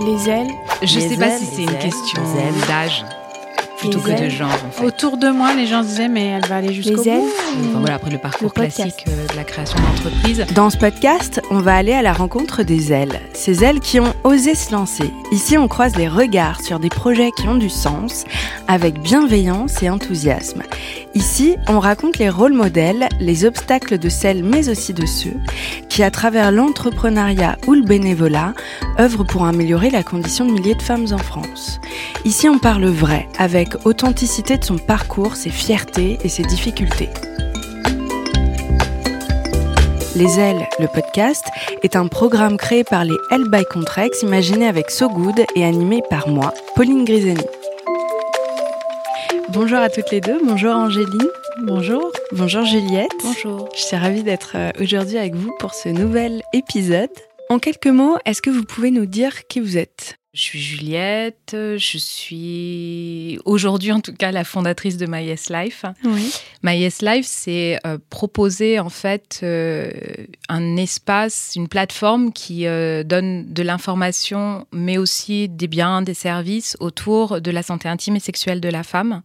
Les ailes. Je sais pas si c'est une question d'âge plutôt Les que de genre en fait. Autour de moi, les gens se disaient, mais elle va aller jusqu'au Les ailes bout. Enfin, voilà, après le parcours Le classique euh, de la création d'entreprise. Dans ce podcast, on va aller à la rencontre des ailes, ces ailes qui ont osé se lancer. Ici, on croise les regards sur des projets qui ont du sens, avec bienveillance et enthousiasme. Ici, on raconte les rôles modèles, les obstacles de celles mais aussi de ceux qui, à travers l'entrepreneuriat ou le bénévolat, œuvrent pour améliorer la condition de milliers de femmes en France. Ici, on parle vrai, avec authenticité de son parcours, ses fiertés et ses difficultés. Les Ailes, le podcast, est un programme créé par les L by Contrex, imaginé avec So Good et animé par moi, Pauline Griseni. Bonjour à toutes les deux, bonjour Angéline, Bonjour. bonjour Juliette. Bonjour. Je suis ravie d'être euh, aujourd'hui avec vous pour ce nouvel épisode. En quelques mots, est-ce que vous pouvez nous dire qui vous êtes? Je suis Juliette, je suis aujourd'hui en tout cas la fondatrice de My Yes Life. Oui. My Yes Life, c'est euh, proposer en fait euh, un espace, une plateforme qui euh, donne de l'information, mais aussi des biens, des services autour de la santé intime et sexuelle de la femme.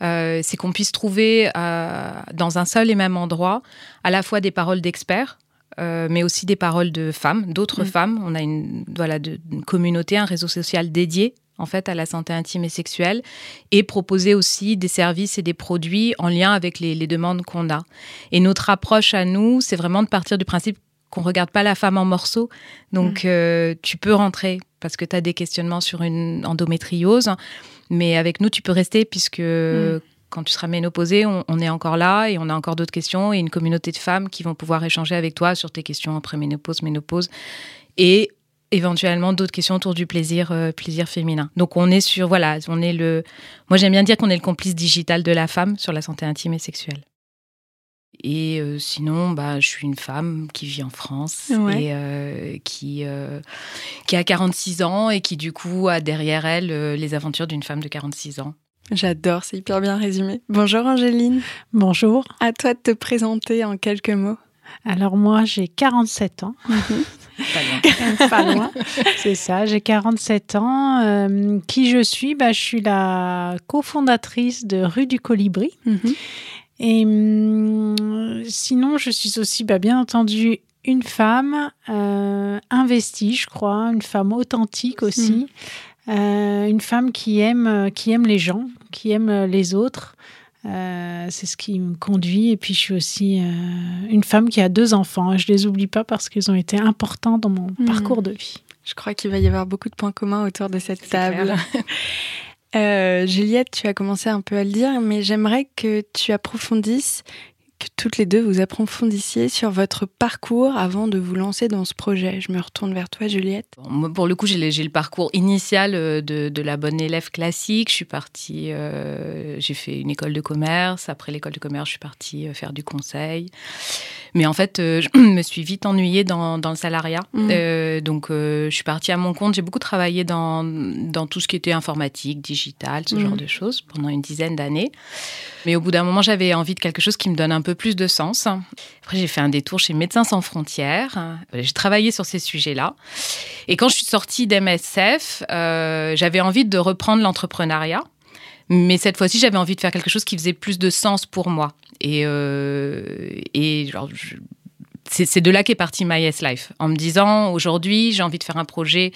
C'est qu'on puisse trouver dans un seul et même endroit à la fois des paroles d'experts. Euh, mais aussi des paroles de femmes, d'autres Mm. femmes. On a une, voilà, de- une communauté, un réseau social dédié en fait à la santé intime et sexuelle et proposer aussi des services et des produits en lien avec les, les demandes qu'on a. Et notre approche à nous, c'est vraiment de partir du principe qu'on regarde pas la femme en morceaux. Donc, euh, tu peux rentrer parce que tu as des questionnements sur une endométriose, mais avec nous, tu peux rester puisque quand tu seras ménopausée, on, on est encore là et on a encore d'autres questions et une communauté de femmes qui vont pouvoir échanger avec toi sur tes questions après ménopause, ménopause et éventuellement d'autres questions autour du plaisir, euh, plaisir féminin. Donc on est sur, voilà, on est le, moi j'aime bien dire qu'on est le complice digital de la femme sur la santé intime et sexuelle. Et euh, sinon, bah, je suis une femme qui vit en France Ouais. et euh, qui, euh, qui a 46 ans et qui du coup a derrière elle les aventures d'une femme de 46 ans. J'adore, c'est hyper bien résumé. Bonjour Angéline, Bonjour. à toi de te présenter en quelques mots. Alors moi, j'ai 47 ans. Pas loin. Pas loin. C'est ça, j'ai 47 ans. Euh, qui je suis? Bah, Je suis la cofondatrice de Rue du Colibri. Et hum, sinon, je suis aussi, bah, bien entendu, une femme euh, investie, je crois, une femme authentique aussi, Euh, une femme qui aime, euh, qui aime les gens, qui aime euh, les autres. Euh, c'est ce qui me conduit. Et puis, je suis aussi euh, une femme qui a deux enfants. Je les oublie pas parce qu'ils ont été importants dans mon Mhm. parcours de vie. Je crois qu'il va y avoir beaucoup de points communs autour de cette table. Euh, Juliette, tu as commencé un peu à le dire, mais j'aimerais que tu approfondisses, que toutes les deux vous approfondissiez sur votre parcours avant de vous lancer dans ce projet. Je me retourne vers toi, Juliette. Pour le coup, j'ai le, parcours initial euh, de, de la bonne élève classique. Je suis partie, euh, j'ai fait une école de commerce. Après l'école de commerce, je suis partie euh, faire du conseil. Mais en fait, euh, je me suis vite ennuyée dans, dans le salariat. Mhm. Euh, donc, euh, je suis partie à mon compte. J'ai beaucoup travaillé dans, dans tout ce qui était informatique, digital, ce Mhm. genre de choses pendant une dizaine d'années. Mais au bout d'un moment, j'avais envie de quelque chose qui me donne un peu plus de sens. Après, j'ai fait un détour chez Médecins sans frontières. J'ai travaillé sur ces sujets-là. Et quand je suis sortie d'MSF, euh, j'avais envie de reprendre l'entrepreneuriat. Mais cette fois-ci, j'avais envie de faire quelque chose qui faisait plus de sens pour moi. Et, euh, c'est de là qu'est parti My Yes Life. En me disant, aujourd'hui, j'ai envie de faire un projet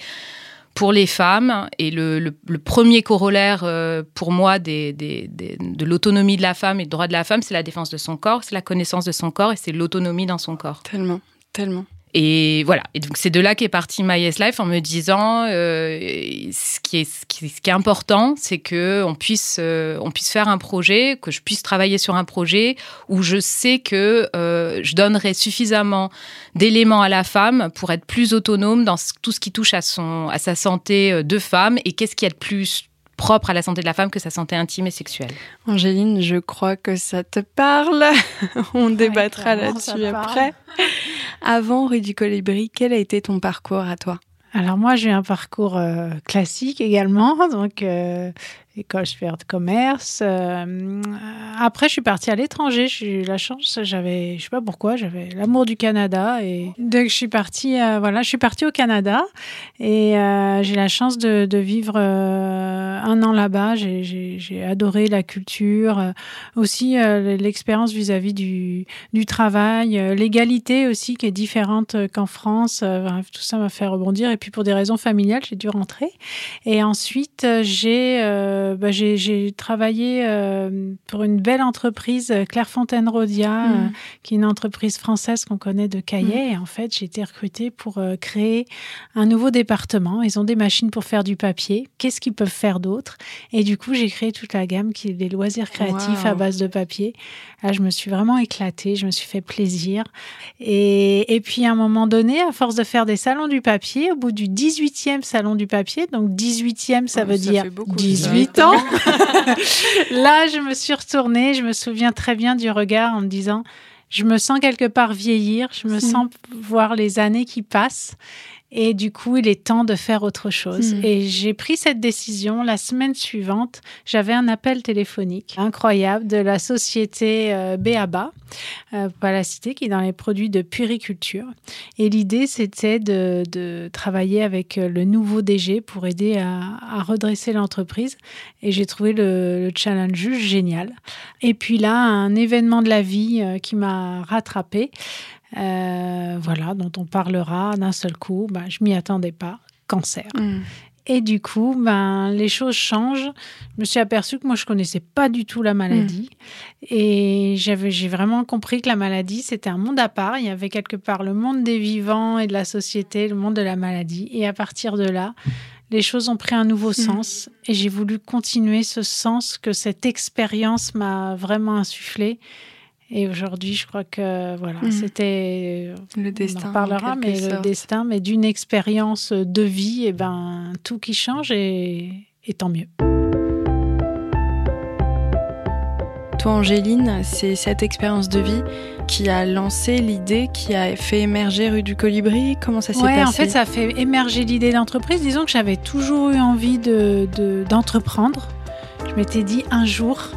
pour les femmes. Et le, premier corollaire euh, pour moi de l'autonomie de la femme et du droit de la femme, c'est la défense de son corps, c'est la connaissance de son corps et c'est l'autonomie dans son corps. Tellement, tellement. Et voilà. Et donc, c'est de là qu'est parti My Yes Life en me disant euh, ce, qui est, ce, qui, ce qui est important, c'est que on puisse, euh, on puisse faire un projet, que je puisse travailler sur un projet où je sais que euh, je donnerai suffisamment d'éléments à la femme pour être plus autonome dans tout ce qui touche à, son, à sa santé de femme et qu'est-ce qui est le plus propre à la santé de la femme que sa santé intime et sexuelle. Angéline, je crois que ça te parle. On débattra clairement, ça là-dessus parle. Avant Rue du Colibri, quel a été ton parcours à toi? Alors moi, j'ai un parcours euh, classique également. Donc, euh, école supérieure de commerce. Euh, après, je suis partie à l'étranger. J'ai eu la chance, j'avais, je sais pas pourquoi, j'avais l'amour du Canada et que je suis partie, euh, voilà, je suis partie au Canada et euh, j'ai la chance de, vivre un an là-bas. J'ai adoré la culture, aussi l'expérience vis-à-vis du travail, l'égalité aussi qui est différente qu'en France. tout ça m'a fait rebondir et puis pour des raisons familiales, j'ai dû rentrer. Et ensuite, j'ai euh, bah, j'ai travaillé euh, pour une belle entreprise, euh, Clairefontaine-Rodia, mm. qui est une entreprise française qu'on connaît de Caillet. Mm. Et en fait, j'ai été recrutée pour créer un nouveau département. Ils ont des machines pour faire du papier. Qu'est-ce qu'ils peuvent faire d'autre? Et du coup, j'ai créé toute la gamme qui est des loisirs créatifs à base de papier. Là, je me suis vraiment éclatée, je me suis fait plaisir. Et, et puis, à un moment donné, à force de faire des salons du papier, au bout du 18e salon du papier, donc 18e, ça veut dire 18 Là, je me suis retournée, je me souviens très bien du regard en me disant, je me sens quelque part vieillir, je me hmm. sens voir les années qui passent. Et du coup, il est temps de faire autre chose. Hmm. Et j'ai pris cette décision. La semaine suivante, j'avais un appel téléphonique incroyable de la société euh, Béaba, euh, pas la cité, qui est dans les produits de puriculture. Et l'idée, c'était de, travailler avec euh, le nouveau DG pour aider à, redresser l'entreprise. Et j'ai trouvé le, challenge génial. Et puis là, un événement de la vie qui m'a rattrapé. Euh, voilà, dont on parlera d'un seul coup. Ben, je m'y attendais pas, cancer. Mm. Et du coup, ben, les choses changent. Je me suis aperçue que moi, je connaissais pas du tout la maladie. Mm. Et j'avais, j'ai vraiment compris que la maladie, c'était un monde à part. Il y avait quelque part le monde des vivants et de la société, le monde de la maladie. Et à partir de là, les choses ont pris un nouveau mm. sens. Et j'ai voulu continuer ce sens que cette expérience m'a vraiment insufflé. Et aujourd'hui, je crois que voilà, mm. c'était le destin. On en parlera, mais le destin, mais d'une expérience de vie, et ben tout qui change et, et tant mieux. Toi, Angéline, c'est cette expérience de vie qui a lancé l'idée, qui a fait émerger Rue du Colibri Comment ça s'est ouais, passé En fait, ça a fait émerger l'idée d'entreprise. Disons que j'avais toujours eu envie d'entreprendre. De, je m'étais dit un jour,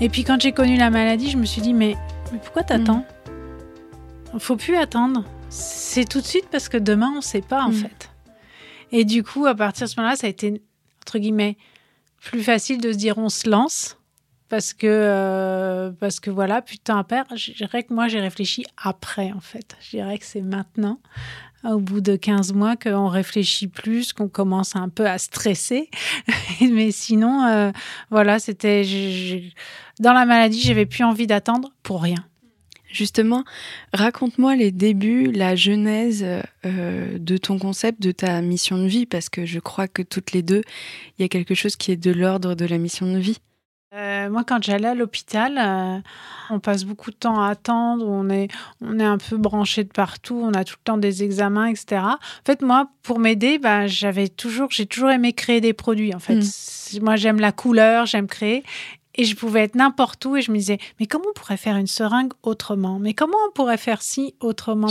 et puis quand j'ai connu la maladie, je me suis dit, mais, mais pourquoi t'attends Il mm. faut plus attendre. C'est tout de suite parce que demain, on ne sait pas en mm. fait. Et du coup, à partir de ce moment-là, ça a été, entre guillemets, plus facile de se dire on se lance. Parce que, euh, parce que voilà, putain à perdre. Je dirais que moi, j'ai réfléchi après, en fait. Je dirais que c'est maintenant au bout de 15 mois qu'on réfléchit plus, qu'on commence un peu à stresser. Mais sinon, euh, voilà, c'était dans la maladie, j'avais plus envie d'attendre pour rien. Justement, raconte-moi les débuts, la genèse euh, de ton concept, de ta mission de vie, parce que je crois que toutes les deux, il y a quelque chose qui est de l'ordre de la mission de vie. Euh, moi, quand j'allais à l'hôpital, euh, on passe beaucoup de temps à attendre, on est, on est un peu branché de partout, on a tout le temps des examens, etc. En fait, moi, pour m'aider, bah, j'avais toujours, j'ai toujours aimé créer des produits. En fait, mm. moi, j'aime la couleur, j'aime créer. Et je pouvais être n'importe où et je me disais, mais comment on pourrait faire une seringue autrement? Mais comment on pourrait faire ci autrement?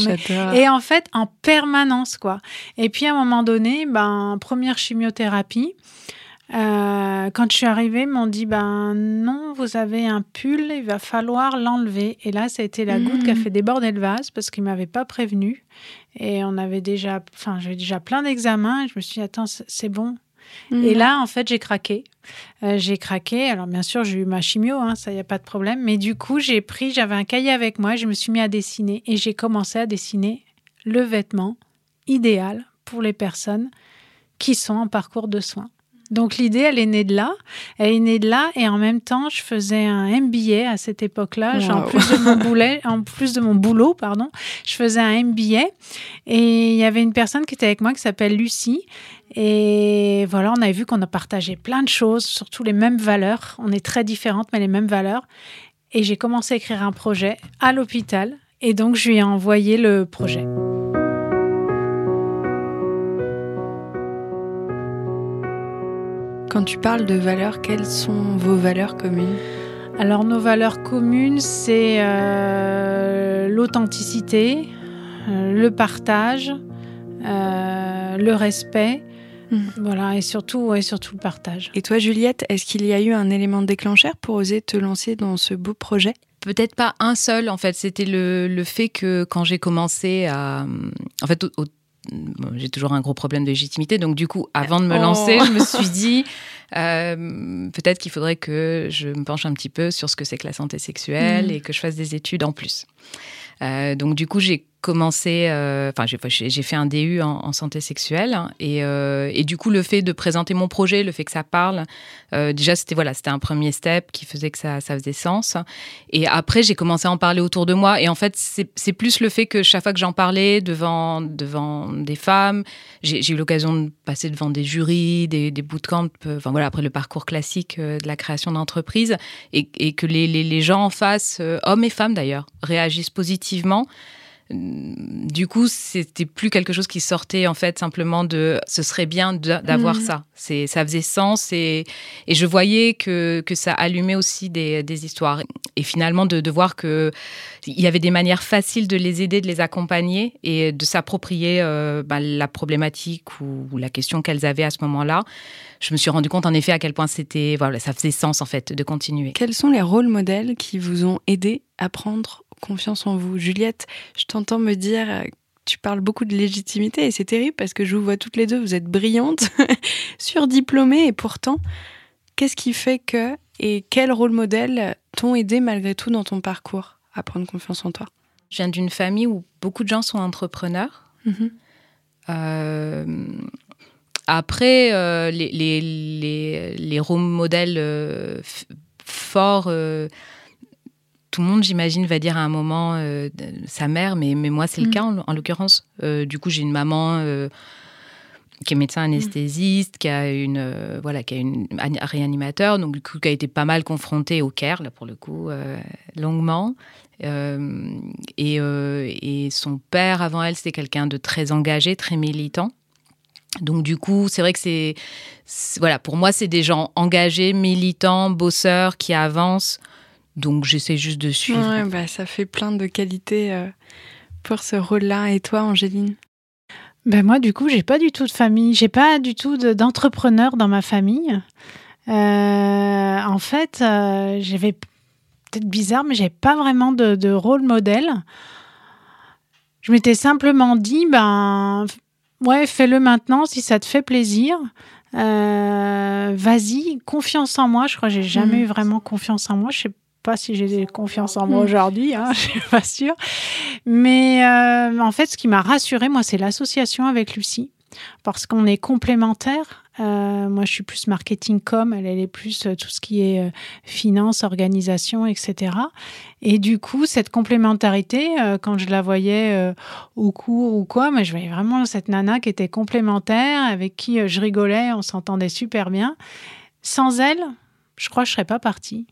Et en fait, en permanence, quoi. Et puis, à un moment donné, ben, première chimiothérapie, euh, quand je suis arrivée, ils m'ont dit ben non, vous avez un pull, il va falloir l'enlever. Et là, ça a été la goutte qui a mmh. fait déborder le vase parce qu'ils m'avaient pas prévenu. Et on avait déjà, enfin, j'avais déjà plein d'examens. Je me suis dit attends, c'est bon. Mmh. Et là, en fait, j'ai craqué. Euh, j'ai craqué. Alors, bien sûr, j'ai eu ma chimio, hein, ça, y a pas de problème. Mais du coup, j'ai pris, j'avais un cahier avec moi, je me suis mis à dessiner et j'ai commencé à dessiner le vêtement idéal pour les personnes qui sont en parcours de soins. Donc l'idée, elle est née de là. Elle est née de là et en même temps, je faisais un MBA à cette époque-là. En plus de mon boulet, en plus de mon boulot, pardon, je faisais un MBA et il y avait une personne qui était avec moi qui s'appelle Lucie. Et voilà, on avait vu qu'on a partagé plein de choses, surtout les mêmes valeurs. On est très différentes, mais les mêmes valeurs. Et j'ai commencé à écrire un projet à l'hôpital. Et donc, je lui ai envoyé le projet. Quand tu parles de valeurs, quelles sont vos valeurs communes Alors nos valeurs communes, c'est euh, l'authenticité, euh, le partage, euh, le respect, Mm. Voilà, et surtout, et surtout le partage. Et toi, Juliette, est-ce qu'il y a eu un élément déclencheur pour oser te lancer dans ce beau projet? Peut-être pas un seul, en fait. C'était le, le, fait que quand j'ai commencé à. En fait, j'ai toujours un gros problème de légitimité. Donc, du coup, avant de me lancer, oh. je me suis dit, euh, peut-être qu'il faudrait que je me penche un petit peu sur ce que c'est que la santé sexuelle mm. et que je fasse des études en plus. Euh, donc, du coup, j'ai commencé, euh, enfin j'ai fait un DU en, santé sexuelle hein, euh, et, du coup le fait de présenter mon projet, le fait que ça parle, euh, déjà c'était voilà c'était un premier step qui faisait que ça, ça faisait sens. Et après j'ai commencé à en parler autour de moi et en fait c'est plus le fait que chaque fois que j'en parlais devant devant des femmes, j'ai eu l'occasion de passer devant des jurys, des, des bootcamps, enfin voilà après le parcours classique de la création d'entreprise et, et, que les, les gens en face, hommes et femmes d'ailleurs, réagissent positivement du coup, c'était plus quelque chose qui sortait en fait simplement de ce serait bien d'avoir mhm. ça. C'est ça faisait sens et, et je voyais que, que ça allumait aussi des, des histoires. Et finalement, de, de voir que il y avait des manières faciles de les aider, de les accompagner et de s'approprier euh, bah, la problématique ou, ou la question qu'elles avaient à ce moment-là. Je me suis rendu compte en effet à quel point c'était voilà, ça faisait sens en fait de continuer. Quels sont les rôles modèles qui vous ont aidé à prendre confiance en vous. Juliette, je t'entends me dire euh, tu parles beaucoup de légitimité et c'est terrible parce que je vous vois toutes les deux, vous êtes brillantes, surdiplômées et pourtant, qu'est-ce qui fait que et quel rôle modèle t'ont aidé malgré tout dans ton parcours à prendre confiance en toi? Je viens d'une famille où beaucoup de gens sont entrepreneurs. Mm-hmm. Euh, après, euh, les, les, les, rôles modèles forts tout le monde, j'imagine, va dire à un moment euh, sa mère, mais, mais moi, c'est le mm. cas en, l'occurrence. Euh, du coup, j'ai une maman euh, qui est médecin anesthésiste, qui a une voilà, qui a une un réanimateur, donc du coup, qui a été pas mal confrontée au care, là pour le coup, longuement. Et, et, son père, avant elle, c'était quelqu'un de très engagé, très militant. Donc du coup, c'est vrai que c'est voilà, pour moi, c'est des gens engagés, militants, bosseurs, qui avancent donc j'essaie juste de suivre. bah, ça fait plein de qualités euh, pour ce rôle-là. Et toi, Angéline? Ben moi, du coup, j'ai pas du tout de famille, j'ai pas du tout d'entrepreneur dans ma famille. Euh, en fait, euh, j'avais peut-être bizarre, mais j'avais pas vraiment de, de, rôle modèle. Je m'étais simplement dit, ben ouais, fais-le maintenant si ça te fait plaisir. Vas-y, confiance en moi. Je crois que j'ai jamais mmh. eu vraiment confiance en moi. Je sais pas si j'ai confiance en moi aujourd'hui, hein, je suis pas sûre. Mais euh, en fait, ce qui m'a rassurée, moi, c'est l'association avec Lucie, parce qu'on est complémentaires. Euh, moi, je suis plus marketing com, elle, elle est plus euh, tout ce qui est finance, organisation, etc. Et du coup, cette complémentarité, quand je la voyais au cours ou quoi, mais je voyais vraiment cette nana qui était complémentaire, avec qui je rigolais, on s'entendait super bien. Sans elle, je crois que je serais pas partie.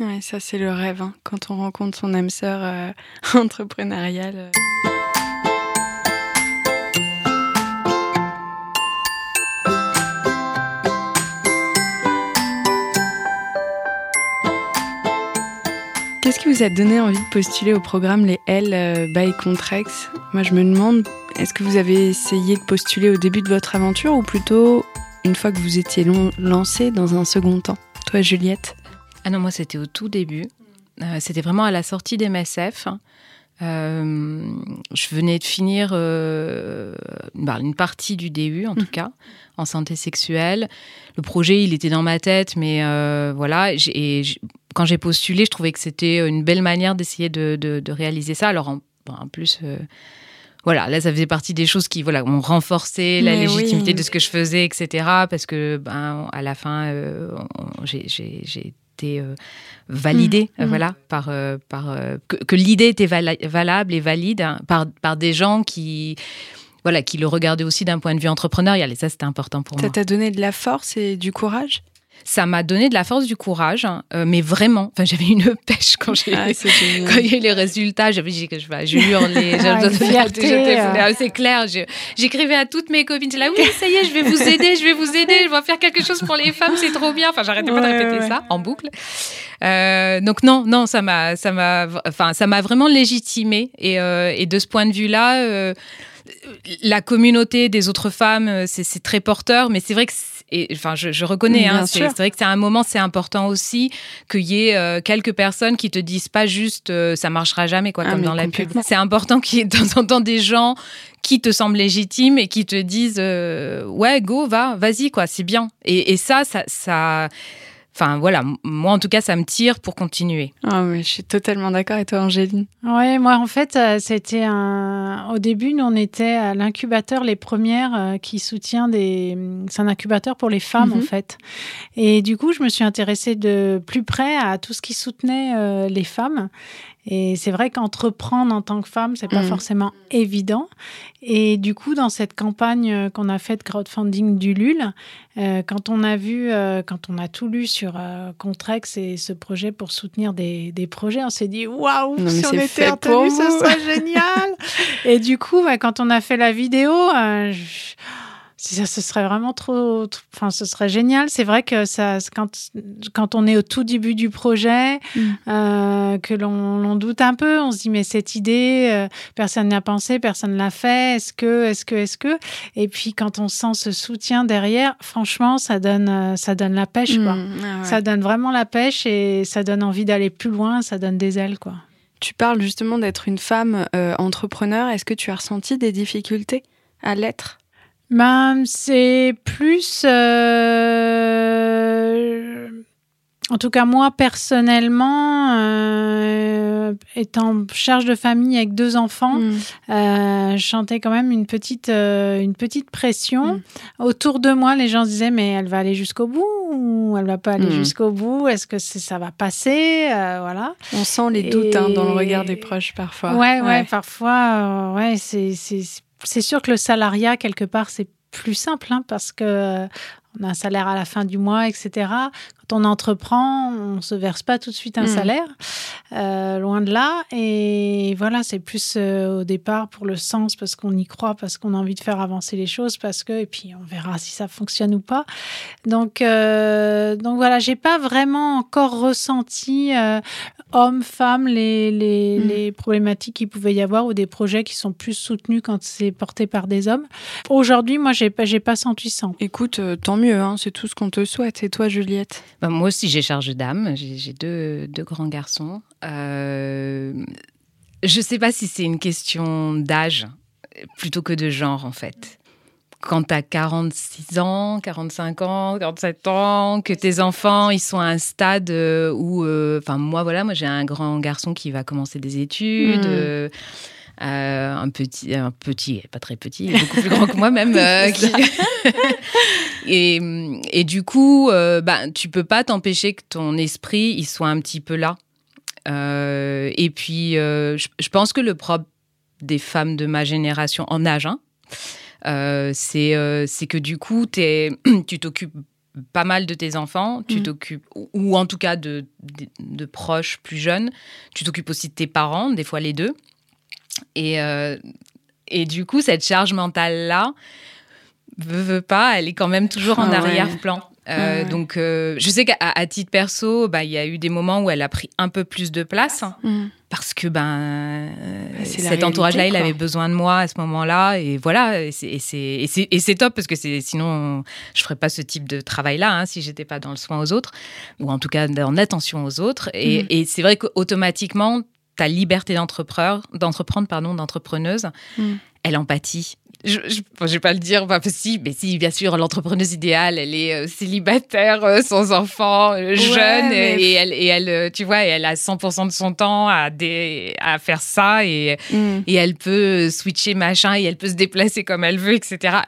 Ouais, ça c'est le rêve, hein, quand on rencontre son âme sœur euh, entrepreneuriale. Euh. Qu'est-ce qui vous a donné envie de postuler au programme Les L euh, by Contrex Moi je me demande, est-ce que vous avez essayé de postuler au début de votre aventure ou plutôt une fois que vous étiez lancé dans un second temps? Toi Juliette? Ah non, moi c'était au tout début. Euh, c'était vraiment à la sortie des MSF. Euh, je venais de finir euh, bah, une partie du DU, en tout mhm. cas, en santé sexuelle. Le projet, il était dans ma tête, mais voilà. Et quand j'ai postulé, je trouvais que c'était une belle manière d'essayer de, réaliser ça. Alors, en, plus voilà, là, ça faisait partie des choses qui, voilà, ont renforcé la légitimité de ce que je faisais, etc. Parce que, ben, à la fin, j'ai été euh, validé, mmh, mmh. voilà, par, euh, par euh, que, l'idée était valable et valide hein, par, par des gens qui voilà, qui le regardaient aussi d'un point de vue entrepreneurial. Et ça, c'était important pour moi. Ça t'a donné de la force et du courage? Ça m'a donné de la force, du courage, hein, mais vraiment. Enfin, j'avais une pêche quand j'ai ah, eu les résultats. J'avais dit que je, je hurlais, ah, c'est clair. J'écrivais à toutes mes copines. là, oui, ça y est, je vais vous aider, je vais vous aider, je vais faire quelque chose pour les femmes, c'est trop bien. Enfin, j'arrêtais pas de répéter ça en boucle. Euh, donc non, non, ça m'a, ça m'a, enfin, ça m'a vraiment légitimé. Et, euh, et, de ce point de vue-là. Euh, la communauté des autres femmes, c'est très porteur, mais c'est vrai que et enfin, je, reconnais, hein, c'est vrai que c'est un moment, c'est important aussi qu'il y ait euh, quelques personnes qui te disent pas juste euh, ça marchera jamais, quoi, ah, comme dans la pub. C'est important qu'il y ait de temps en temps des gens qui te semblent légitimes et qui te disent euh, ouais, go, va, vas-y, quoi, c'est bien. Et, et ça, ça, ça Enfin voilà, moi en tout cas, ça me tire pour continuer. Ah je suis totalement d'accord. Et toi, Angéline Ouais, moi en fait, euh, c'était un. Au début, nous on était à l'incubateur, les premières euh, qui soutient des. C'est un incubateur pour les femmes en mhm. fait. Et du coup, je me suis intéressée de plus près à tout ce qui soutenait euh, les femmes. Et c'est vrai qu'entreprendre en tant que femme, c'est pas mm. forcément évident. Et du coup, dans cette campagne euh, qu'on a faite crowdfunding du LUL, euh, quand on a vu, euh, quand on a tout lu sur Contrex et ce projet pour soutenir des, des projets, on s'est dit waouh, si on était retenu, ce serait génial. et du coup, bah, quand on a fait la vidéo, je ça, ce serait vraiment trop, enfin, ce serait génial. C'est vrai que ça, quand, quand on est au tout début du projet, mm. euh, que l'on doute un peu, on se dit mais cette idée, euh, personne n'a pensé, personne l'a fait. Est-ce que, est-ce que, est-ce que? Et puis quand on sent ce soutien derrière, franchement, ça donne, euh, ça donne la pêche, quoi. Mm. Ah ça donne vraiment la pêche et ça donne envie d'aller plus loin. Ça donne des ailes, quoi. Tu parles justement d'être une femme entrepreneur. Est-ce que tu as ressenti des difficultés à l'être? Ben, c'est plus. Euh, en tout cas, moi, personnellement, euh, étant charge de famille avec deux enfants, mm. euh, je chantais quand même une petite, une petite pression. Mm. Autour de moi, les gens se disaient Mais elle va aller jusqu'au bout ou elle va pas aller mm. jusqu'au bout? Est-ce que ça va passer? Voilà. On sent les doutes hein, dans le regard des proches parfois. Ouais, ouais, parfois, ouais, c'est c'est sûr que le salariat, quelque part, c'est plus simple hein, parce que on a un salaire à la fin du mois, etc. Quand on entreprend, on ne se verse pas tout de suite un mm. salaire, euh, loin de là. Et voilà, c'est plus euh, au départ pour le sens, parce qu'on y croit, parce qu'on a envie de faire avancer les choses, parce que, et puis on verra si ça fonctionne ou pas. Donc, euh, donc voilà, j'ai pas vraiment encore ressenti hommes, femmes, les, les, mm. les problématiques qu'il pouvait y avoir ou des projets qui sont plus soutenus quand c'est porté par des hommes. Aujourd'hui, moi, j'ai pas, j'ai pas senti ça. Écoute, tant mieux, hein, c'est tout ce qu'on te souhaite. Et toi, Juliette? Bah, moi aussi, j'ai charge d'âme. J'ai deux, deux, grands garçons. Euh, je ne sais pas si c'est une question d'âge plutôt que de genre, en fait. Quand tu as 46 ans, 45 ans, 47 ans, que tes enfants, ils sont à un stade euh, où... Euh, enfin, moi, voilà, moi, j'ai un grand garçon qui va commencer des études. Mmh. Euh, un petit, un petit, pas très petit, beaucoup plus grand que moi même. Euh, et, et, du coup, euh, bah, tu peux pas t'empêcher que ton esprit il soit un petit peu là. et puis, je, pense que le propre des femmes de ma génération en âge, hein, c'est c'est que du coup, es, tu t'occupes pas mal de tes enfants, tu mmh. t'occupes, ou en tout cas de, de proches plus jeunes, tu t'occupes aussi de tes parents, des fois les deux. Et, euh, et du coup, cette charge mentale-là, veut, veut pas, elle est quand même toujours en ah arrière-plan. Euh, donc, euh, je sais qu'à titre perso, bah, il y a eu des moments où elle a pris un peu plus de place mm. parce que ben cet entourage-là, il avait besoin de moi à ce moment-là, et voilà. Et c'est top parce que sinon, je ferais pas ce type de travail-là hein, si j'étais pas dans le soin aux autres ou en tout cas dans l'attention aux autres. Et, mm. et c'est vrai qu'automatiquement, ta liberté d'entreprendre, pardon, d'entrepreneuse, mm. elle empathie je, je, vais pas le dire, bah, si, mais si, bien sûr, l'entrepreneuse idéale, elle est euh, célibataire, euh, sans enfant, euh, jeune, et, elle, et elle, tu vois, elle a 100% de son temps à, des, à faire ça, et, mm. et elle peut switcher machin, et elle peut se déplacer comme elle veut, etc.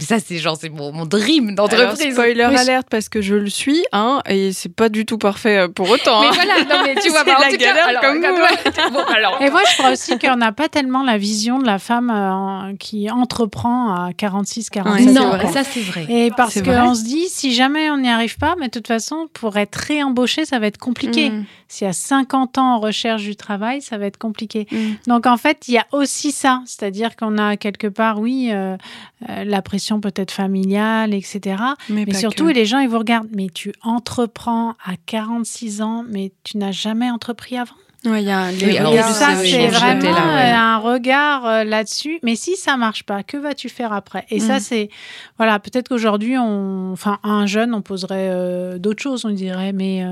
Ça, c'est genre, c'est mon, mon dream d'entreprise. Spoiler alerte, parce que je le suis, hein, et c'est pas du tout parfait pour autant. Mais hein. voilà, non, mais tu vois, bah, en tout cas, alors, comme bon, alors. Et moi, je crois aussi qu'on n'a pas tellement la vision de la femme qui entre reprend à 46, 47 Non, ça c'est vrai. Et parce qu'on se dit, si jamais on n'y arrive pas, mais de toute façon, pour être réembauché, ça va être compliqué. Mm. Si à 50 ans en recherche du travail, ça va être compliqué. Mm. Donc en fait, il y a aussi ça. C'est-à-dire qu'on a quelque part, oui, euh, euh, la pression peut-être familiale, etc. Mais, surtout, les gens, ils vous regardent. Mais tu entreprends à 46 ans, mais tu n'as jamais entrepris avant? Ouais, y a un, ça, c'est vraiment un regard là-dessus. Mais si ça marche pas, que vas-tu faire après? Et ça, mm. c'est voilà, peut-être qu'aujourd'hui, on, enfin, un jeune, on poserait d'autres choses, on dirait, mais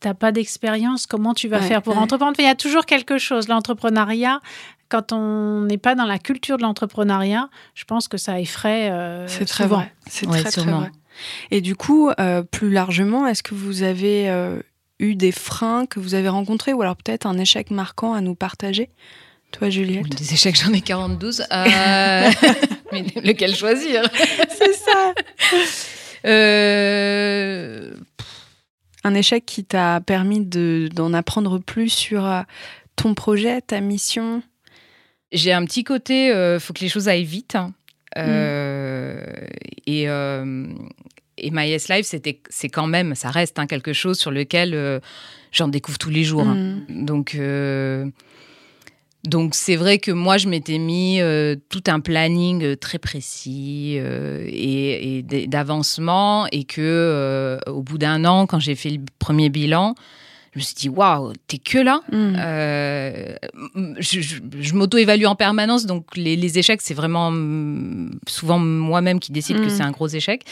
t'as pas d'expérience, comment tu vas faire pour entreprendre? Il y a toujours quelque chose. L'entrepreneuriat, quand on n'est pas dans la culture de l'entrepreneuriat, je pense que ça effraie. Euh, c'est très vrai. C'est très, très vrai. Et du coup, euh, plus largement, est-ce que vous avez euh, eu des freins que vous avez rencontrés ou alors peut-être un échec marquant à nous partager? Toi, Juliette? Des échecs, j'en ai 42. mais lequel choisir? C'est ça. Un échec qui t'a permis d'en apprendre plus sur ton projet, ta mission? J'ai un petit côté, il euh, faut que les choses aillent vite. Hein. Euh, et, euh, et My Yes Life, c'était, c'est quand même, ça reste hein, quelque chose sur lequel j'en découvre tous les jours. Hein. Mm. Donc, donc c'est vrai que moi, je m'étais mis tout un planning très précis et, et d'avancement, et que au bout d'un an, quand j'ai fait le premier bilan, je me suis dit, waouh, t'es que là. Mm. Euh, je, m'auto-évalue en permanence, donc les, échecs, c'est vraiment mm, souvent moi-même qui décide que mm. c'est un gros échec.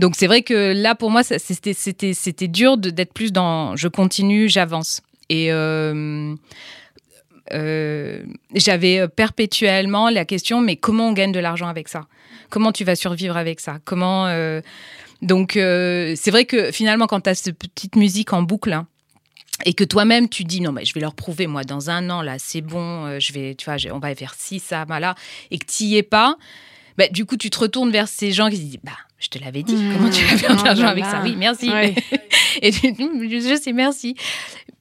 Donc c'est vrai que là, pour moi, c'était dur d'être plus dans je continue, j'avance. Et. Euh, euh, j'avais perpétuellement la question mais comment on gagne de l'argent avec ça? Comment tu vas survivre avec ça? Comment donc c'est vrai que finalement quand tu as cette petite musique en boucle hein, et que toi-même tu dis non mais je vais leur prouver moi dans un an là c'est bon euh, je vais tu vois on va faire ci ça voilà. Et que tu y es pas bah, du coup tu te retournes vers ces gens qui se disent bah je te l'avais dit comment tu vas faire de l'argent avec ça oui merci. Et je sais merci.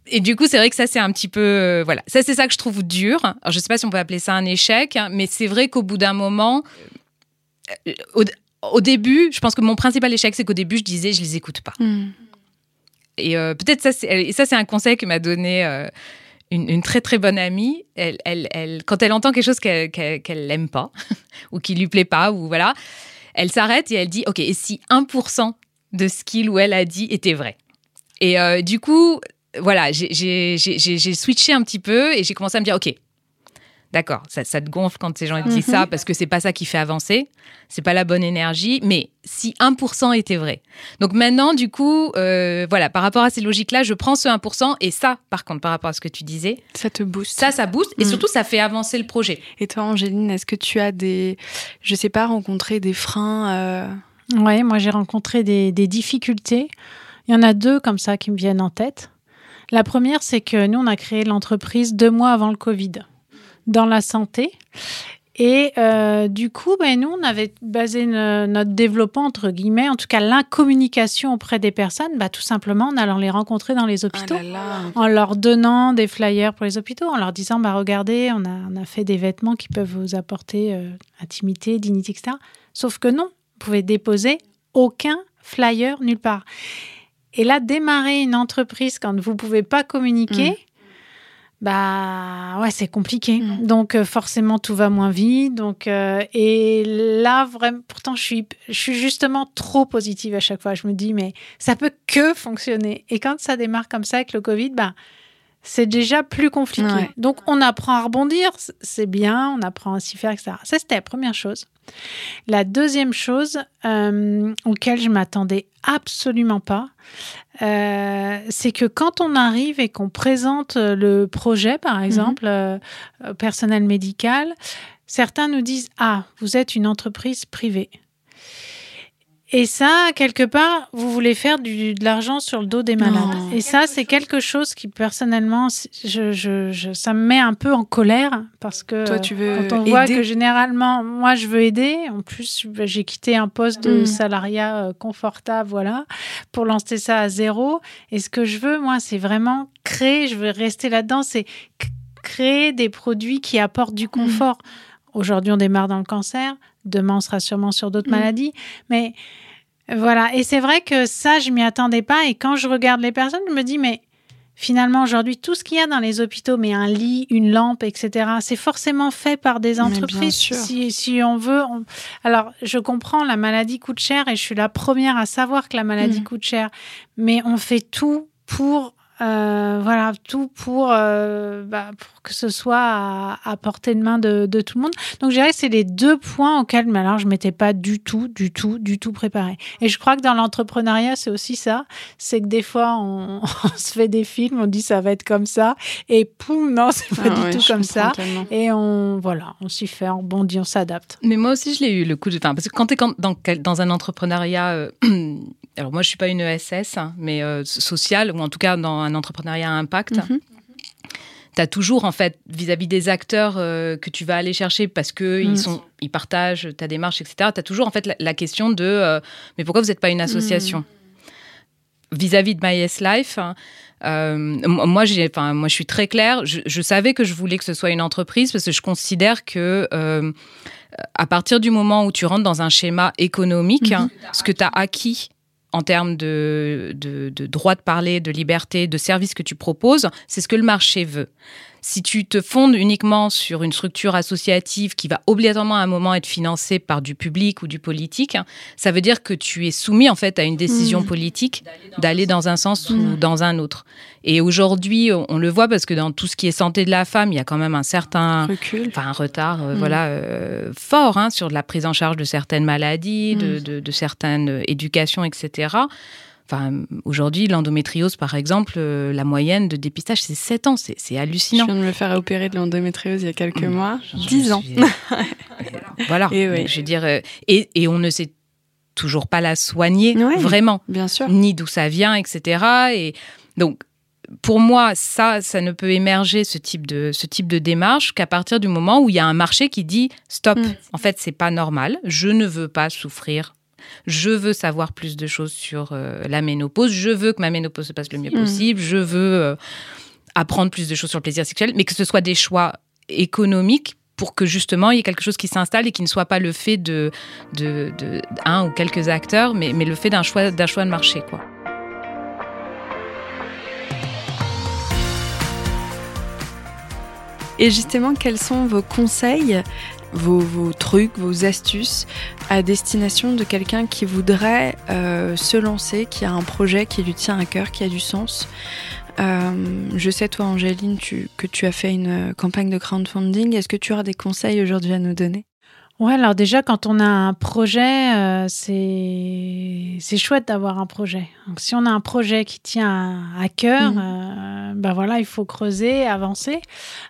Et du coup c'est vrai que ça c'est un petit peu euh, voilà. Ça c'est ça que je trouve dur. Alors je sais pas si on peut appeler ça un échec hein, mais c'est vrai qu'au bout d'un moment euh, au, début je pense que mon principal échec c'est qu'au début je disais je les écoute pas. Hmm. Et euh, peut-être ça, c'est un conseil que m'a donné euh, une, très très bonne amie. Elle, quand elle entend quelque chose qu'elle qu n'aime pas ou qui lui plaît pas ou voilà, elle s'arrête et elle dit ok et si 1% de ce qu'il ou elle a dit était vrai? Et euh, du coup voilà j'ai switché un petit peu et j'ai commencé à me dire ok D'accord, ça, te gonfle quand ces gens disent ça mhm. parce que c'est pas ça qui fait avancer, c'est pas la bonne énergie. Mais si 1% était vrai. Donc maintenant, du coup, euh, voilà, par rapport à ces logiques-là, je prends ce 1% et ça, par contre, par rapport à ce que tu disais, ça te booste. Ça, ça booste et mm. surtout, ça fait avancer le projet. Et toi, Angéline, est-ce que tu as des, je sais pas, rencontré des freins euh... Ouais, moi j'ai rencontré des, des difficultés. Il y en a deux comme ça qui me viennent en tête. La première, c'est que nous, on a créé l'entreprise deux mois avant le Covid dans la santé. Et euh, du coup, ben, nous, on avait basé notre développement, entre guillemets, en tout cas l'incommunication auprès des personnes, bah, tout simplement en allant les rencontrer dans les hôpitaux, ah en leur donnant des flyers pour les hôpitaux, en leur disant, bah, regardez, on a, on a fait des vêtements qui peuvent vous apporter euh, intimité, dignité, etc. Sauf que non, vous pouvez déposer aucun flyer nulle part. Et là, démarrer une entreprise quand vous ne pouvez pas communiquer, mmh bah ouais, c'est compliqué. Mm. Donc euh, forcément tout va moins vite. Donc euh, et là vraiment, pourtant je suis, je suis justement trop positive à chaque fois. Je me dis mais ça peut que fonctionner. Et quand ça démarre comme ça avec le Covid, bah c'est déjà plus compliqué. Donc on apprend à rebondir, c'est bien, on apprend à s'y faire, etc. Ça c'était la première chose. La deuxième chose euh, auquel je m'attendais absolument pas, euh, c'est que quand on arrive et qu'on présente le projet, par mhm. exemple, euh, personnel médical, certains nous disent Ah, vous êtes une entreprise privée. Et ça, quelque part, vous voulez faire du, de l'argent sur le dos des malades. Et ça, c'est quelque chose qui, personnellement, je, je, ça me met un peu en colère parce que Toi, tu veux quand on voit que généralement, moi, je veux aider. En plus, j'ai quitté un poste de mm. salariat euh, confortable, voilà, pour lancer ça à zéro. Et ce que je veux, moi, c'est vraiment créer. Je veux rester là-dedans. C'est créer des produits qui apportent du mm. confort. Aujourd'hui, on démarre dans le cancer. Demain, on sera sûrement sur d'autres mm. maladies. Mais voilà. Et c'est vrai que ça, je m'y attendais pas. Et quand je regarde les personnes, je me dis, mais finalement, aujourd'hui, tout ce qu'il y a dans les hôpitaux, mais un lit, une lampe, etc., c'est forcément fait par des entreprises. Si, si, on veut. Alors, je comprends, la maladie coûte cher et je suis la première à savoir que la maladie mm. coûte cher. Mais on fait tout pour Euh, voilà, tout pour, euh, bah, pour que ce soit à, portée de main de, tout le monde. Donc, je dirais que c'est les deux points auxquels, mais alors, je m'étais pas du tout, du tout, du tout préparé. Et je crois que dans l'entrepreneuriat, c'est aussi ça. C'est que des fois, on, se fait des films, on dit ça va être comme ça, et poum, non, c'est pas ah du tout comme ça. Et on, voilà, on s'y fait, on rebondit, on s'adapte. Mais moi aussi, je l'ai eu le coup de, enfin, parce que quand tu es dans, dans un entrepreneuriat, euh, alors moi, je suis pas une ESS, hein, mais sociale, ou en tout cas dans un entrepreneuriat à impact. Mhm. Tu as toujours, en fait, vis-à-vis des acteurs euh, que tu vas aller chercher parce qu'ils sont, ils partagent ta démarche, etc., tu as toujours, en fait, la, question de euh, mais pourquoi vous n'êtes pas une association? Mhm. Vis-à-vis de My Life, hein, euh, moi, moi, je suis très claire. Je, savais que je voulais que ce soit une entreprise parce que je considère que à partir du moment où tu rentres dans un schéma économique, hein, ce que tu as acquis en termes de, de, droit de parler, de liberté, de services que tu proposes, c'est ce que le marché veut. Si tu te fondes uniquement sur une structure associative qui va obligatoirement à un moment être financée par du public ou du politique, ça veut dire que tu es soumis en fait à une décision mmh. politique d'aller dans un sens ou mmh. dans un autre. Et aujourd'hui, on le voit parce que dans tout ce qui est santé de la femme, il y a quand même un certain Recul. enfin un retard, euh, mmh. voilà, euh, fort hein, sur la prise en charge de certaines maladies, de, de, de certaines éducations, etc. Enfin, aujourd'hui, l'endométriose, par exemple, euh, la moyenne de dépistage, c'est 7 ans. C'est hallucinant. Je viens de me faire opérer de l'endométriose il y a quelques mois. 10 ans. voilà. Et, je veux dire, euh, et, et, on ne sait toujours pas la soigner, vraiment. Bien sûr. Ni d'où ça vient, etc. Et donc, pour moi, ça, ça ne peut émerger ce type de ce type de démarche qu'à partir du moment où il y a un marché qui dit stop. Mm. En fait, c'est pas normal. Je ne veux pas souffrir je veux savoir plus de choses sur euh, la ménopause, je veux que ma ménopause se passe le mieux mm. possible, je veux euh, apprendre plus de choses sur le plaisir sexuel, mais que ce soit des choix économiques pour que justement il y ait quelque chose qui s'installe et qui ne soit pas le fait de, de, un ou quelques acteurs, mais, mais le fait d'un choix, d'un choix de marché. quoi. Et justement, quels sont vos conseils vos, trucs, vos astuces à destination de quelqu'un qui voudrait euh, se lancer, qui a un projet qui lui tient à cœur, qui a du sens. Euh, je sais, toi, Angéline, que tu as fait une campagne de crowdfunding. Est-ce que tu auras des conseils aujourd'hui à nous donner? Ouais, alors déjà, quand on a un projet, euh, c'est chouette d'avoir un projet. Donc, si on a un projet qui tient à, cœur, mmh. ben voilà, il faut creuser, avancer.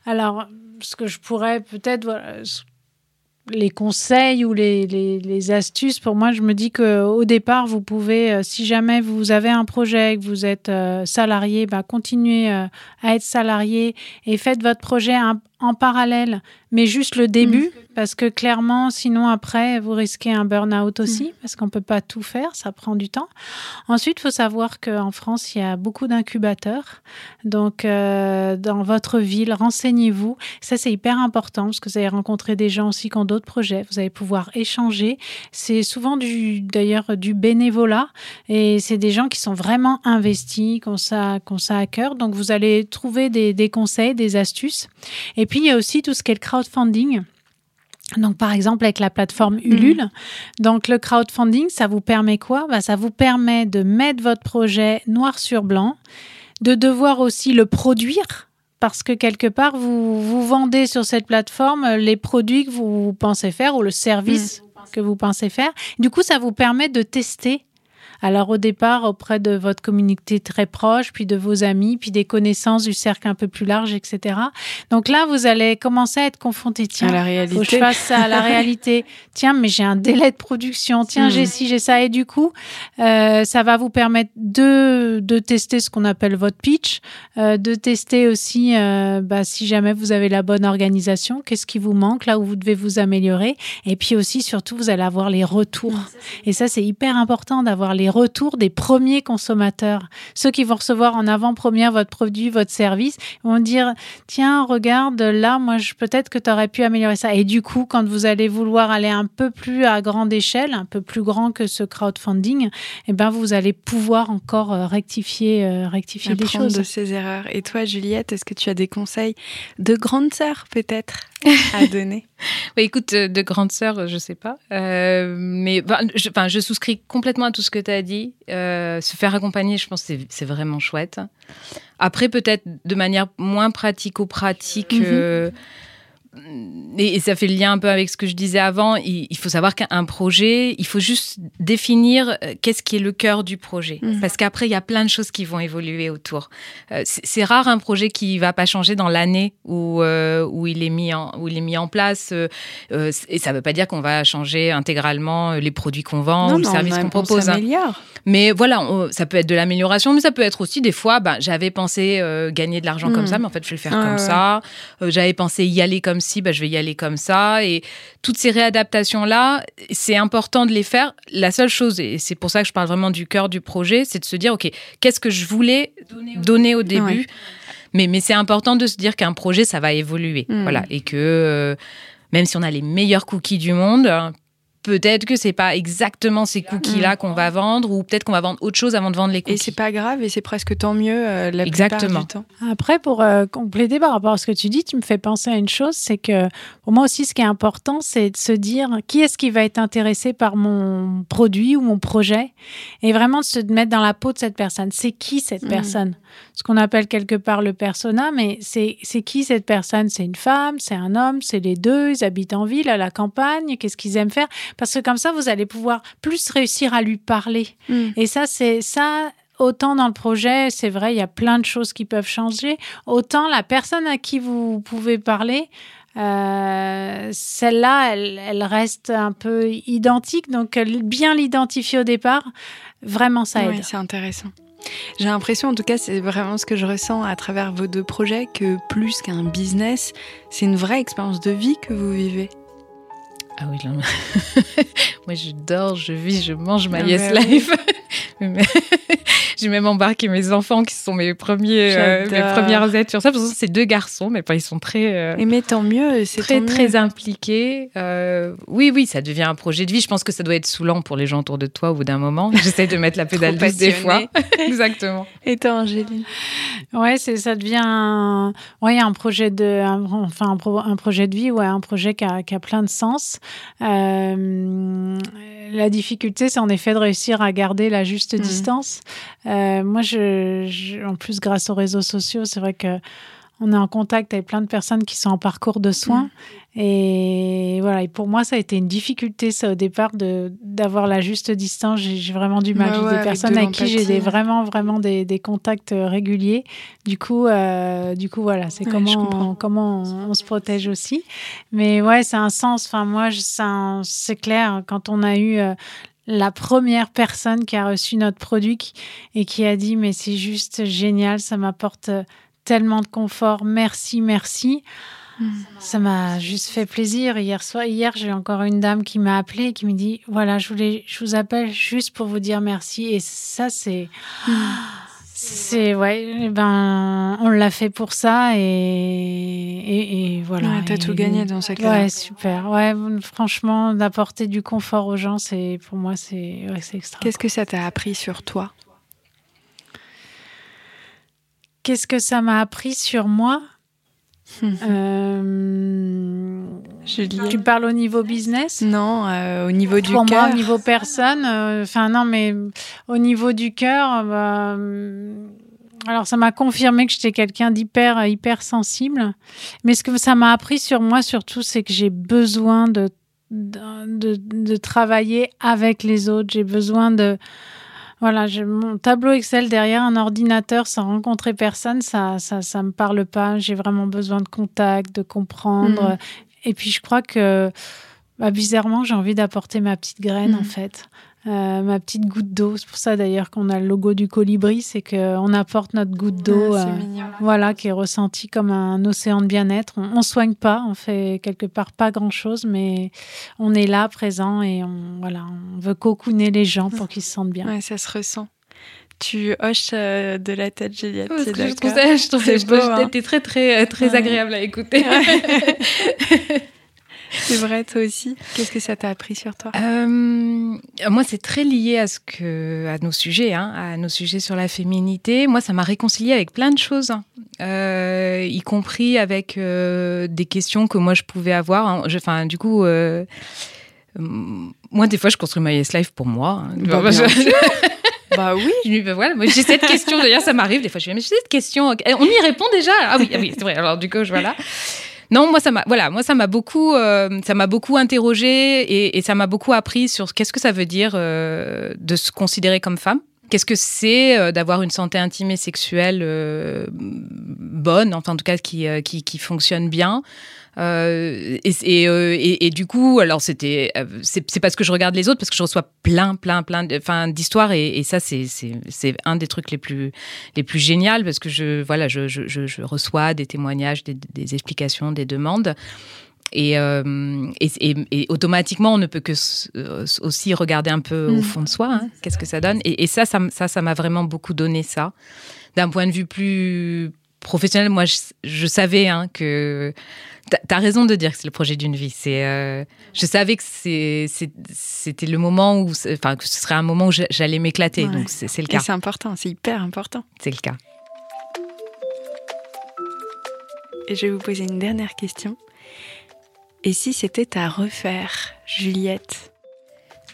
Alors, ce que je pourrais peut-être, voilà, les conseils ou les, les, astuces, pour moi, je me dis qu'au départ, vous pouvez, euh, si jamais vous avez un projet, que vous êtes euh, salarié, bah, continuez euh, à être salarié et faites votre projet en parallèle, mais juste le début. Mmh parce que clairement, sinon après, vous risquez un burn-out aussi, mm. parce qu'on ne peut pas tout faire, ça prend du temps. Ensuite, il faut savoir qu'en France, il y a beaucoup d'incubateurs. Donc, euh, dans votre ville, renseignez-vous. Ça, c'est hyper important, parce que vous allez rencontrer des gens aussi qui ont d'autres projets. Vous allez pouvoir échanger. C'est souvent d'ailleurs du bénévolat, et c'est des gens qui sont vraiment investis, qui ont ça, qui ça à cœur. Donc, vous allez trouver des, des conseils, des astuces. Et puis, il y a aussi tout ce qui est le crowdfunding. Donc, par exemple, avec la plateforme Ulule. Mm. Donc, le crowdfunding, ça vous permet quoi? Bah, Ça vous permet de mettre votre projet noir sur blanc, de devoir aussi le produire. Parce que quelque part, vous, vous vendez sur cette plateforme les produits que vous pensez faire ou le service mm. que vous pensez faire. Du coup, ça vous permet de tester alors au départ, auprès de votre communauté très proche, puis de vos amis, puis des connaissances du cercle un peu plus large, etc. Donc là, vous allez commencer à être confronté. Tiens, à la réalité. Faut que je fasse ça à la réalité. Tiens, mais j'ai un délai de production. Tiens, j'ai hmm. ci, j'ai ça. Et du coup, euh, ça va vous permettre de, de tester ce qu'on appelle votre pitch, euh, de tester aussi euh, bah, si jamais vous avez la bonne organisation, qu'est-ce qui vous manque, là où vous devez vous améliorer. Et puis aussi, surtout, vous allez avoir les retours. Et ça, c'est hyper important d'avoir les retours des premiers consommateurs. Ceux qui vont recevoir en avant-première votre produit, votre service, vont dire tiens, regarde, là, moi, peut-être que tu aurais pu améliorer ça. Et du coup, quand vous allez vouloir aller un peu plus à grande échelle, un peu plus grand que ce crowdfunding, eh ben, vous allez pouvoir encore euh, rectifier, euh, rectifier des choses. de ces erreurs. Et toi, Juliette, est-ce que tu as des conseils de grande sœur, peut-être? À donner oui, Écoute, de grande sœur, je sais pas. mais je, je, souscris complètement à tout ce que tu as dit. se faire accompagner, je pense que c'est vraiment chouette. Après, peut-être de manière moins pratico-pratique. Mhm et, ça fait le lien un peu avec ce que je disais avant, il, faut savoir qu'un projet, il faut juste définir euh, qu'est-ce qui est le cœur du projet. Mhm. Parce qu'après, il y a plein de choses qui vont évoluer autour. Euh, c'est rare un projet qui va pas changer dans l'année où, euh, où, il est mis en, où il est mis en place. et ça ne veut pas dire qu'on va changer intégralement les produits qu'on vend ou le service qu'on propose. Hein. Mais voilà, ça peut être de l'amélioration, mais ça peut être aussi des fois, ben, j'avais pensé gagner de l'argent comme mhm. ça, mais en fait, je vais le faire comme ça. j'avais pensé y aller comme si, bah, je vais y aller comme ça. Et toutes ces réadaptations-là, c'est important de les faire. La seule chose, et c'est pour ça que je parle vraiment du cœur du projet, c'est de se dire, OK, qu'est-ce que je voulais donner au, début Mais, mais c'est important de se dire qu'un projet, ça va évoluer. Hmm. Voilà. Et que euh, même si on a les meilleurs cookies du monde, peut-être que c'est pas exactement ces cookies-là mm. qu'on va vendre ou peut-être qu'on va vendre autre chose avant de vendre les cookies. Et c'est pas grave et c'est presque tant mieux euh, la exactement. du temps. Après, pour euh, compléter par rapport à ce que tu dis, tu me fais penser à une chose, c'est que pour moi aussi, ce qui est important, c'est de se dire qui est-ce qui va être intéressé par mon produit ou mon projet et vraiment de se mettre dans la peau de cette personne. C'est qui cette mm. personne? Ce qu'on appelle quelque part le persona, mais c'est qui cette personne? C'est une femme, c'est un homme, c'est les deux, ils habitent en ville, à la campagne, qu'est-ce qu'ils aiment faire? Parce que comme ça, vous allez pouvoir plus réussir à lui parler. Mm. Et ça, c'est ça. Autant dans le projet, c'est vrai, il y a plein de choses qui peuvent changer. Autant la personne à qui vous pouvez parler, euh, celle-là, elle, reste un peu identique. Donc, bien l'identifier au départ, vraiment, ça aide. c'est intéressant. J'ai l'impression, en tout cas, c'est vraiment ce que je ressens à travers vos deux projets, que plus qu'un business, c'est une vraie expérience de vie que vous vivez. Ah oui, moi je dors, je vis, je mange ma ah yes bah life. J'ai même embarqué mes enfants qui sont mes premiers, euh, mes premières aides sur ça. Parce que c'est deux garçons, mais ils sont très. Euh, mais tant mieux, c'est très très impliqués. Euh, oui, oui, ça devient un projet de vie. Je pense que ça doit être saoulant pour les gens autour de toi au bout d'un moment. J'essaie de mettre la pédale douce des fois. Exactement. Et toi, Angéline? Ouais, c'est ça devient un, ouais, un projet de, enfin un, projet de vie, ouais, un projet qui a, qui a plein de sens. Euh, la difficulté, c'est en effet de réussir à garder la juste mmh. distance. Euh, moi, je, en plus, grâce aux réseaux sociaux, c'est vrai que on est en contact avec plein de personnes qui sont en parcours de soins. Mmh. Et voilà, et pour moi, ça a été une difficulté, ça, au départ, de, d'avoir la juste distance. J'ai, vraiment du mal. j'ai des personnes avec, qui j'ai vraiment, vraiment des, des, contacts euh, réguliers. Du coup, euh, du coup voilà, c'est comment, on, comment on, se protège aussi. Mais ouais, c'est un sens. Enfin, moi, c'est clair, quand on a eu euh, la première personne qui a reçu notre produit et qui a dit mais c'est juste génial, ça m'apporte tellement de confort, merci, merci. Hmm. Ça m'a juste fait plaisir. Hier soir, hier, j'ai encore une dame qui m'a appelé et qui me dit voilà, je voulais, je vous appelle juste pour vous dire merci. Et ça, c'est, hmm. C'est ouais, eh ben, on l'a fait pour ça et et, voilà. Ouais, T'as tout gagné dans ce cas. Ouais, super. Ouais, franchement, d'apporter du confort aux gens, c'est pour moi, c'est ouais, extra. Qu'est-ce que ça t'a appris sur toi? Qu'est-ce que ça m'a appris sur moi? Euh, tu parles au niveau business? Non, euh, au niveau du cœur. Pour moi, au niveau personne, euh, enfin non, mais au niveau du cœur, bah, alors ça m'a confirmé que j'étais quelqu'un d'hyper hyper sensible. Mais ce que ça m'a appris sur moi surtout, c'est que j'ai besoin de de, de travailler avec les autres. J'ai besoin de voilà, j'ai mon tableau Excel derrière un ordinateur sans rencontrer personne, ça, ça, ça me parle pas. J'ai vraiment besoin de contact, de comprendre. Mm. Et puis je crois que, bah, bizarrement, j'ai envie d'apporter ma petite graine en mm. fait. Euh, ma petite goutte d'eau. C'est pour ça d'ailleurs qu'on a le logo du colibri, c'est qu'on apporte notre goutte d'eau, euh, voilà, qui est ressentie comme un océan de bien-être. On, ne soigne pas, on fait quelque part pas grand-chose, mais on est là, présent, et on, voilà, on veut cocooner les gens pour qu'ils se sentent bien. Ouais, ça se ressent. Tu hoches euh, de la tête, Juliette. je trouve ça, je trouve ça, hein. très, très, très agréable à écouter. C'est vrai, toi aussi. Qu'est-ce que ça t'a appris sur toi? Euh, Moi, c'est très lié à ce que, à nos sujets, hein, à nos sujets sur la féminité. Moi, ça m'a réconcilié avec plein de choses, hein. euh, y compris avec euh, des questions que moi je pouvais avoir. Hein. Enfin, du coup, moi, des fois, je construis ma yes life pour moi. Bah, bah oui. Je, bah, voilà, j'ai cette question. D'ailleurs, ça m'arrive des fois. Je me dis, mais j'ai cette question. On y répond déjà. Ah oui, ah oui, c'est vrai. Alors du coup, je voilà. Non, moi ça m'a voilà, moi ça m'a beaucoup euh, ça m'a beaucoup interrogé et, ça m'a beaucoup appris sur qu'est-ce que ça veut dire euh, de se considérer comme femme. Qu'est-ce que c'est euh, d'avoir une santé intime et sexuelle bonne, enfin en tout cas qui, qui, qui fonctionne bien euh, et, euh, et, et, du coup, alors c'était, euh, c'est parce que je regarde les autres, parce que je reçois plein, plein, plein, enfin d'histoires, et, ça c'est c'est un des trucs les plus les plus géniaux parce que je voilà, je, je, je reçois des témoignages, des, des, explications, des demandes. Et, euh, et, et, automatiquement, on ne peut que aussi regarder un peu au mm. fond de soi, hein, qu'est-ce que ça donne. Et, ça, ça, ça, ça m'a vraiment beaucoup donné ça. D'un point de vue plus professionnel, moi, je, je savais hein, que T'as raison de dire que c'est le projet d'une vie. C'est, euh, je savais que c'était le moment où, enfin, que ce serait un moment où j'allais m'éclater. Donc c'est le cas. C'est important, c'est hyper important. C'est le cas. Et je vais vous poser une dernière question. Et si c'était à refaire, Juliette?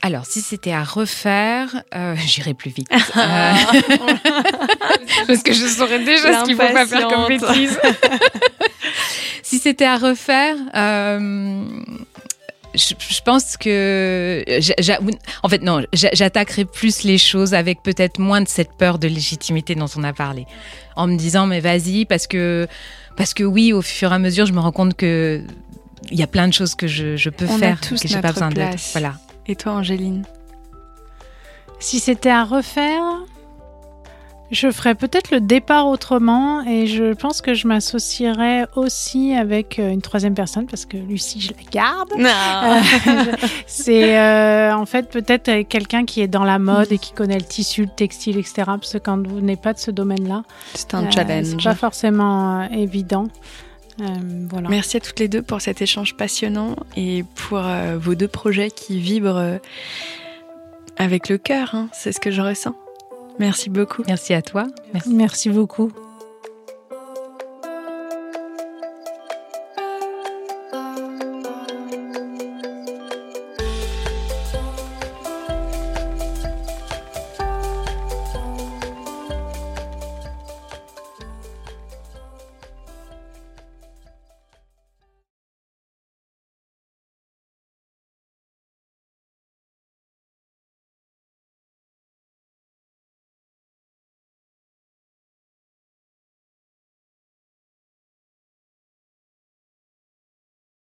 Alors, si c'était à refaire, euh, j'irais plus vite. Euh, parce que je saurais déjà ce qu'il faut pas faire comme bêtise. Si c'était à refaire, euh, je, pense que. En fait, non, j'attaquerais plus les choses avec peut-être moins de cette peur de légitimité dont on a parlé. En me disant, mais vas-y, parce que, parce que oui, au fur et à mesure, je me rends compte que il y a plein de choses que je, peux faire, que j'ai pas besoin d'aide. Voilà. Et toi, Angéline? Si c'était à refaire, je ferais peut-être le départ autrement et je pense que je m'associerais aussi avec euh, une troisième personne parce que Lucie, je la garde. Euh, c'est euh, en fait peut-être quelqu'un qui est dans la mode et qui connaît le tissu, le textile, etc. Parce que quand vous n'êtes pas de ce domaine-là, c'est un challenge. C'est pas forcément évident. Voilà. Merci à toutes les deux pour cet échange passionnant et pour vos deux projets qui vibrent avec le cœur. Hein. C'est ce que je ressens. Merci beaucoup. Merci à toi. Merci, Merci beaucoup.